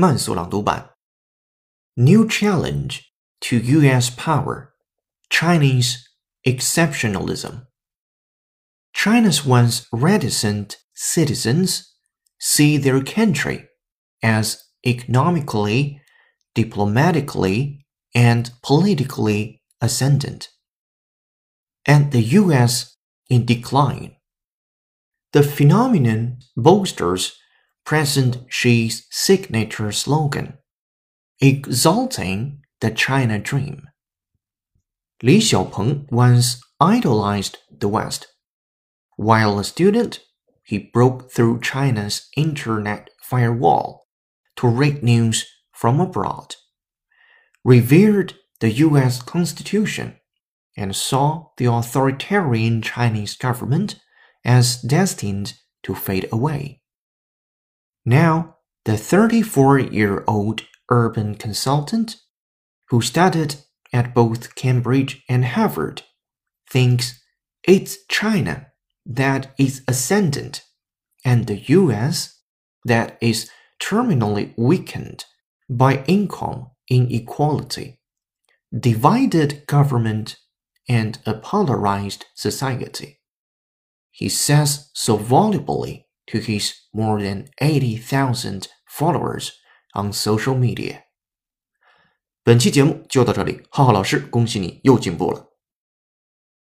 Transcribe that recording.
慢速朗读版。New challenge to U.S. power: Chinese exceptionalism. China's once reticent citizens see their country as economically, diplomatically, and politically ascendant, and the U.S. in decline. The phenomenon bolsters President Xi's signature slogan, exalting the China dream. Li Xiaopeng once idolized the West. While a student, he broke through China's internet firewall to read news from abroad, revered the US Constitution, and saw the authoritarian Chinese government as destined to fade away. Now, the 34 year old urban consultant, who studied at both Cambridge and Harvard, thinks it's China that is ascendant and the US that is terminally weakened by income inequality, divided government, and a polarized society. He says so volubly to his more than 80,000 followers on social media. 本期节目就到这里，浩浩老师，恭喜你又进步了。